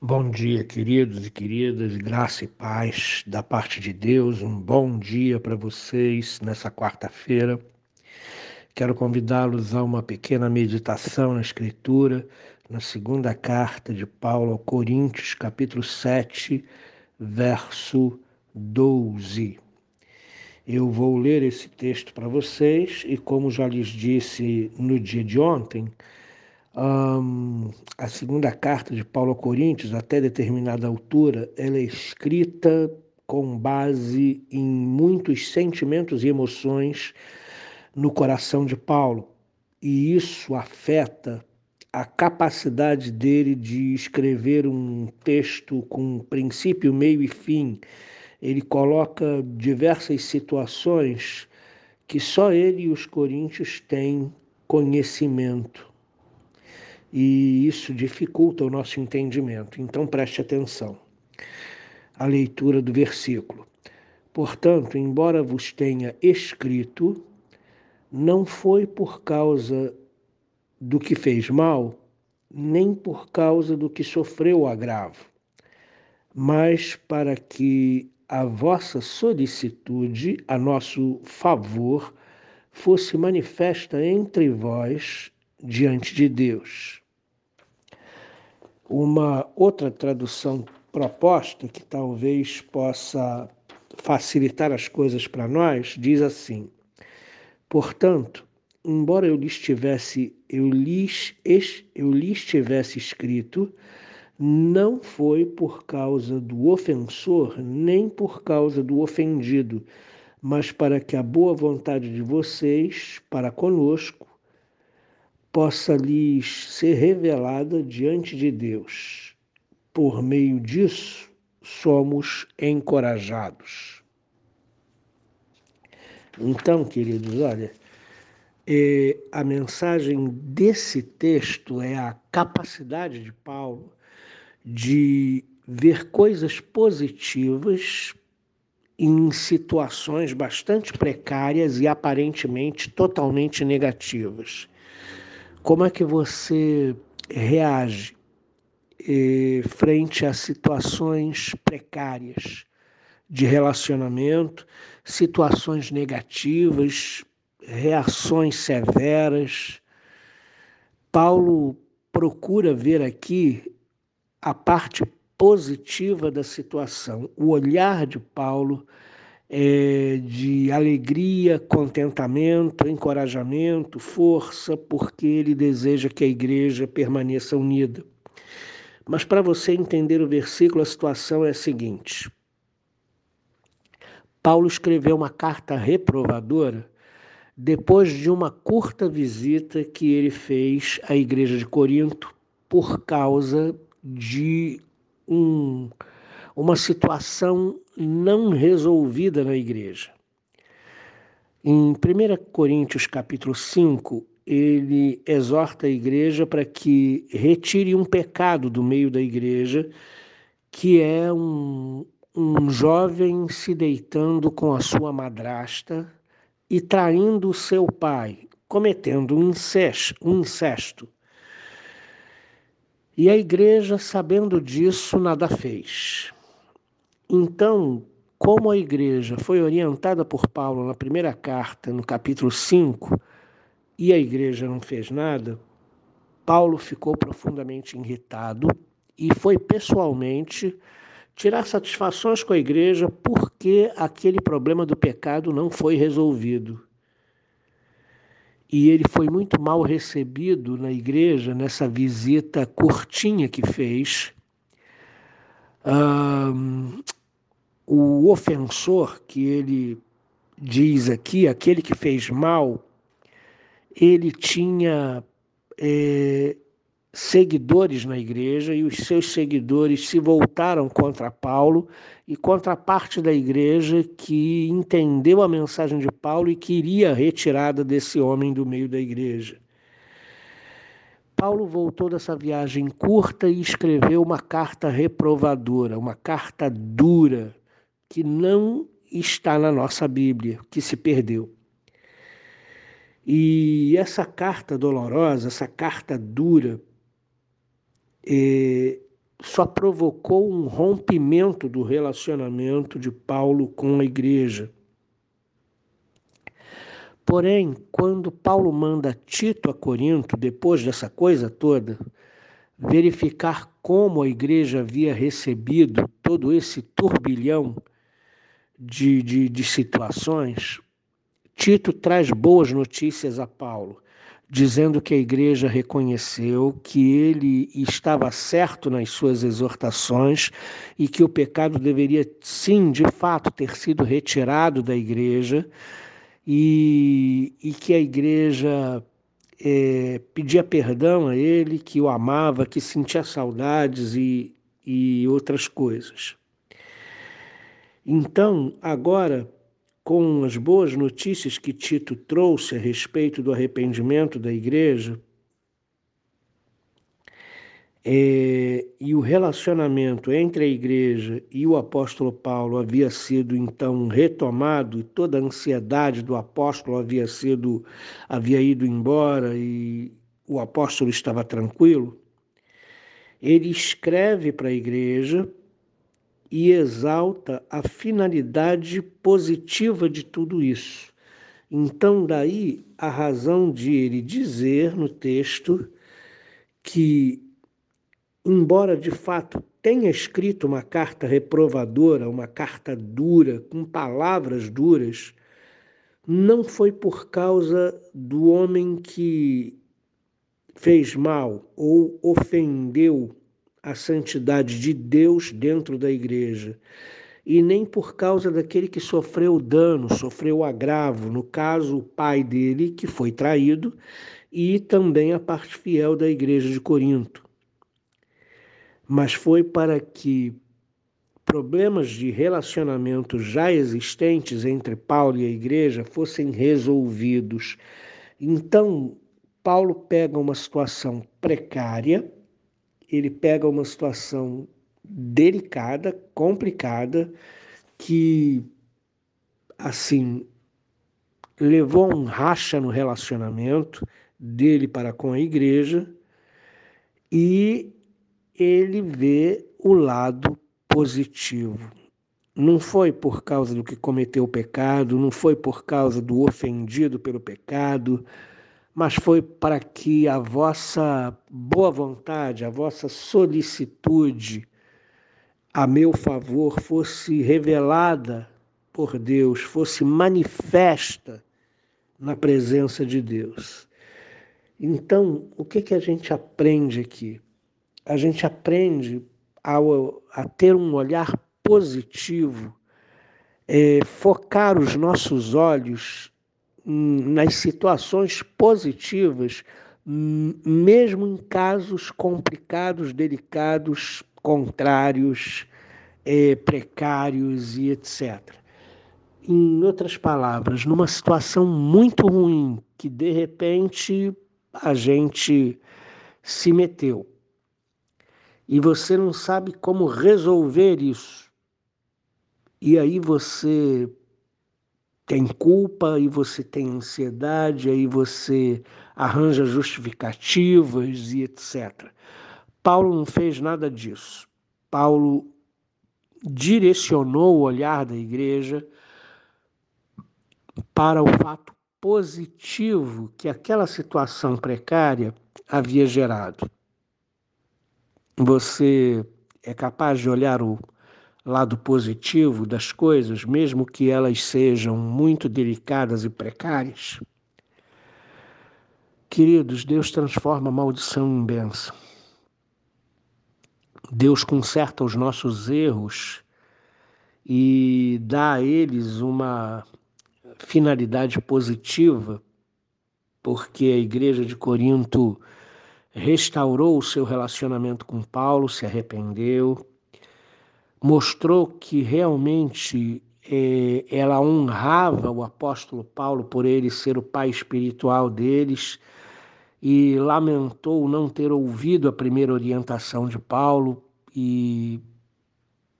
Bom dia, queridos e queridas, graça e paz da parte de Deus. Um bom dia para vocês nessa quarta-feira. Quero convidá-los a uma pequena meditação na Escritura, na segunda carta de Paulo ao Coríntios, capítulo 7, verso 12. Eu vou ler esse texto para vocês e, como já lhes disse no dia de ontem, um, a segunda carta de Paulo a Coríntios, até determinada altura, ela é escrita com base em muitos sentimentos e emoções no coração de Paulo. E isso afeta a capacidade dele de escrever um texto com princípio, meio e fim. Ele coloca diversas situações que só ele e os coríntios têm conhecimento e isso dificulta o nosso entendimento. Então preste atenção. A leitura do versículo. Portanto, embora vos tenha escrito, não foi por causa do que fez mal, nem por causa do que sofreu o agravo, mas para que a vossa solicitude a nosso favor fosse manifesta entre vós diante de Deus. Uma outra tradução proposta que talvez possa facilitar as coisas para nós diz assim: Portanto, embora eu lhes tivesse eu lhes, eu lhes tivesse escrito, não foi por causa do ofensor, nem por causa do ofendido, mas para que a boa vontade de vocês para conosco possa lhes ser revelada diante de Deus. Por meio disso, somos encorajados. Então, queridos, olha, é, a mensagem desse texto é a capacidade de Paulo de ver coisas positivas em situações bastante precárias e aparentemente totalmente negativas. Como é que você reage eh, frente a situações precárias de relacionamento, situações negativas, reações severas? Paulo procura ver aqui a parte positiva da situação. O olhar de Paulo é, de alegria, contentamento, encorajamento, força, porque ele deseja que a igreja permaneça unida. Mas para você entender o versículo, a situação é a seguinte: Paulo escreveu uma carta reprovadora depois de uma curta visita que ele fez à igreja de Corinto por causa de um uma situação não resolvida na igreja. Em 1 Coríntios capítulo 5, ele exorta a igreja para que retire um pecado do meio da igreja, que é um, um jovem se deitando com a sua madrasta e traindo seu pai, cometendo um incesto. Um incesto. E a igreja, sabendo disso, nada fez. Então, como a igreja foi orientada por Paulo na primeira carta, no capítulo 5, e a igreja não fez nada, Paulo ficou profundamente irritado e foi pessoalmente tirar satisfações com a igreja porque aquele problema do pecado não foi resolvido. E ele foi muito mal recebido na igreja nessa visita curtinha que fez. Um, o ofensor que ele diz aqui, aquele que fez mal, ele tinha é, seguidores na igreja e os seus seguidores se voltaram contra Paulo e contra a parte da igreja que entendeu a mensagem de Paulo e queria a retirada desse homem do meio da igreja. Paulo voltou dessa viagem curta e escreveu uma carta reprovadora, uma carta dura, que não está na nossa Bíblia, que se perdeu. E essa carta dolorosa, essa carta dura, é, só provocou um rompimento do relacionamento de Paulo com a igreja. Porém, quando Paulo manda Tito a Corinto, depois dessa coisa toda, verificar como a igreja havia recebido todo esse turbilhão de, de, de situações, Tito traz boas notícias a Paulo dizendo que a igreja reconheceu que ele estava certo nas suas exortações e que o pecado deveria, sim, de fato, ter sido retirado da igreja e, e que a igreja é, pedia perdão a ele, que o amava, que sentia saudades e, e outras coisas. Então, agora com as boas notícias que Tito trouxe a respeito do arrependimento da igreja, é, e o relacionamento entre a igreja e o apóstolo Paulo havia sido então retomado, e toda a ansiedade do apóstolo havia sido havia ido embora e o apóstolo estava tranquilo. Ele escreve para a igreja e exalta a finalidade positiva de tudo isso. Então, daí a razão de ele dizer no texto que, embora de fato tenha escrito uma carta reprovadora, uma carta dura, com palavras duras, não foi por causa do homem que fez mal ou ofendeu a santidade de Deus dentro da igreja, e nem por causa daquele que sofreu dano, sofreu agravo, no caso, o pai dele, que foi traído, e também a parte fiel da igreja de Corinto. Mas foi para que problemas de relacionamento já existentes entre Paulo e a igreja fossem resolvidos. Então, Paulo pega uma situação precária ele pega uma situação delicada, complicada, que assim levou um racha no relacionamento dele para com a igreja e ele vê o lado positivo. Não foi por causa do que cometeu o pecado, não foi por causa do ofendido pelo pecado, mas foi para que a vossa boa vontade, a vossa solicitude a meu favor fosse revelada por Deus, fosse manifesta na presença de Deus. Então, o que, que a gente aprende aqui? A gente aprende a ter um olhar positivo, é, focar os nossos olhos nas situações positivas, mesmo em casos complicados, delicados, contrários, é, precários e etc. Em outras palavras, numa situação muito ruim que de repente a gente se meteu e você não sabe como resolver isso. E aí você tem culpa e você tem ansiedade, aí você arranja justificativas e etc. Paulo não fez nada disso. Paulo direcionou o olhar da igreja para o fato positivo que aquela situação precária havia gerado. Você é capaz de olhar o lado positivo das coisas, mesmo que elas sejam muito delicadas e precárias? Queridos, Deus transforma a maldição em bênção. Deus conserta os nossos erros e dá a eles uma finalidade positiva, porque a igreja de Corinto restaurou o seu relacionamento com Paulo, se arrependeu, mostrou que realmente é, ela honrava o apóstolo Paulo por ele ser o pai espiritual deles e lamentou não ter ouvido a primeira orientação de Paulo e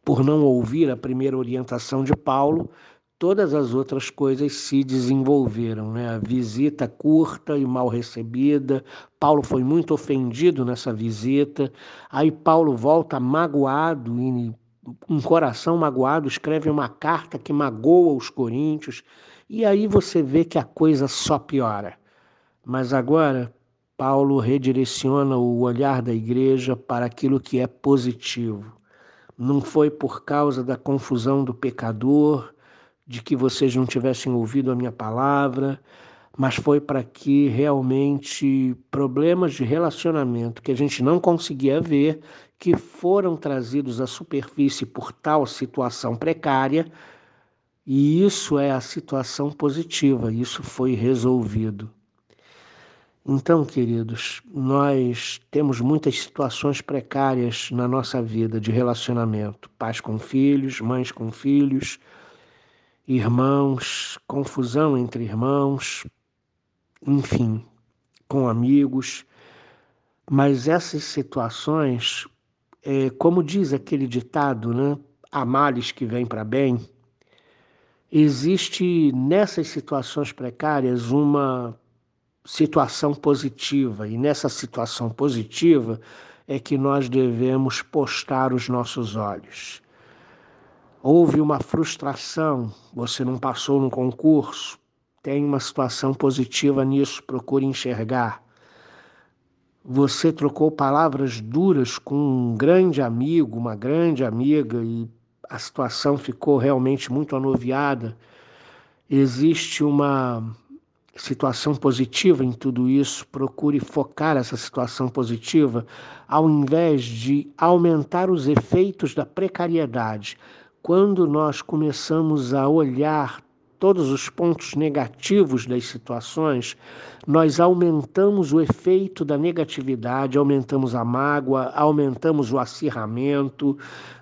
por não ouvir a primeira orientação de Paulo, todas as outras coisas se desenvolveram. Né? A visita curta e mal recebida, Paulo foi muito ofendido nessa visita, aí Paulo volta magoado, e, um coração magoado, escreve uma carta que magoa os coríntios, e aí você vê que a coisa só piora. Mas agora, Paulo redireciona o olhar da igreja para aquilo que é positivo. Não foi por causa da confusão do pecador, de que vocês não tivessem ouvido a minha palavra, mas foi para que realmente problemas de relacionamento que a gente não conseguia ver, que foram trazidos à superfície por tal situação precária, e isso é a situação positiva, isso foi resolvido. Então, queridos, nós temos muitas situações precárias na nossa vida de relacionamento, pais com filhos, mães com filhos, irmãos, confusão entre irmãos, enfim, com amigos. Mas essas situações, é, como diz aquele ditado, né? Há males que vêm para bem. Existe nessas situações precárias uma situação positiva, e nessa situação positiva é que nós devemos postar os nossos olhos houve uma frustração, você não passou no concurso, tem uma situação positiva nisso, procure enxergar. Você trocou palavras duras com um grande amigo, uma grande amiga e a situação ficou realmente muito anuviada. Existe uma situação positiva em tudo isso, procure focar essa situação positiva, ao invés de aumentar os efeitos da precariedade quando nós começamos a olhar todos os pontos negativos das situações, nós aumentamos o efeito da negatividade, aumentamos a mágoa, aumentamos o acirramento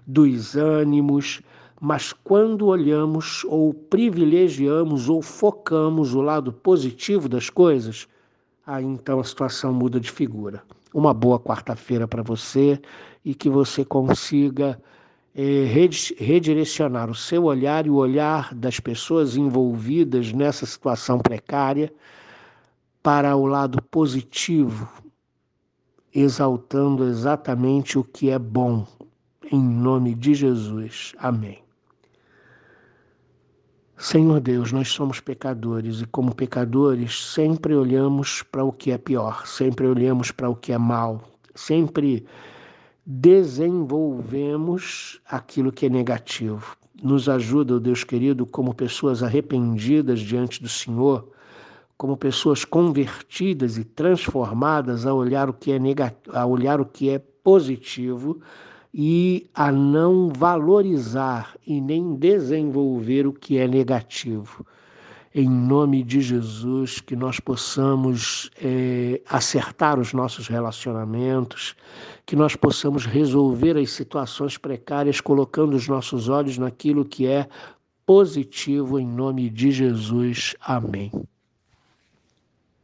dos ânimos. Mas quando olhamos ou privilegiamos ou focamos o lado positivo das coisas, aí então a situação muda de figura. Uma boa quarta-feira para você e que você consiga redirecionar o seu olhar e o olhar das pessoas envolvidas nessa situação precária para o lado positivo, exaltando exatamente o que é bom. Em nome de Jesus. Amém. Senhor Deus, nós somos pecadores e, como pecadores, sempre olhamos para o que é pior, sempre olhamos para o que é mal, sempre desenvolvemos aquilo que é negativo. Nos ajuda, Deus querido, como pessoas arrependidas diante do Senhor, como pessoas convertidas e transformadas a olhar o que é negativo, a olhar o que é positivo e a não valorizar e nem desenvolver o que é negativo em nome de Jesus, que nós possamos é, acertar os nossos relacionamentos, que nós possamos resolver as situações precárias, colocando os nossos olhos naquilo que é positivo, em nome de Jesus. Amém.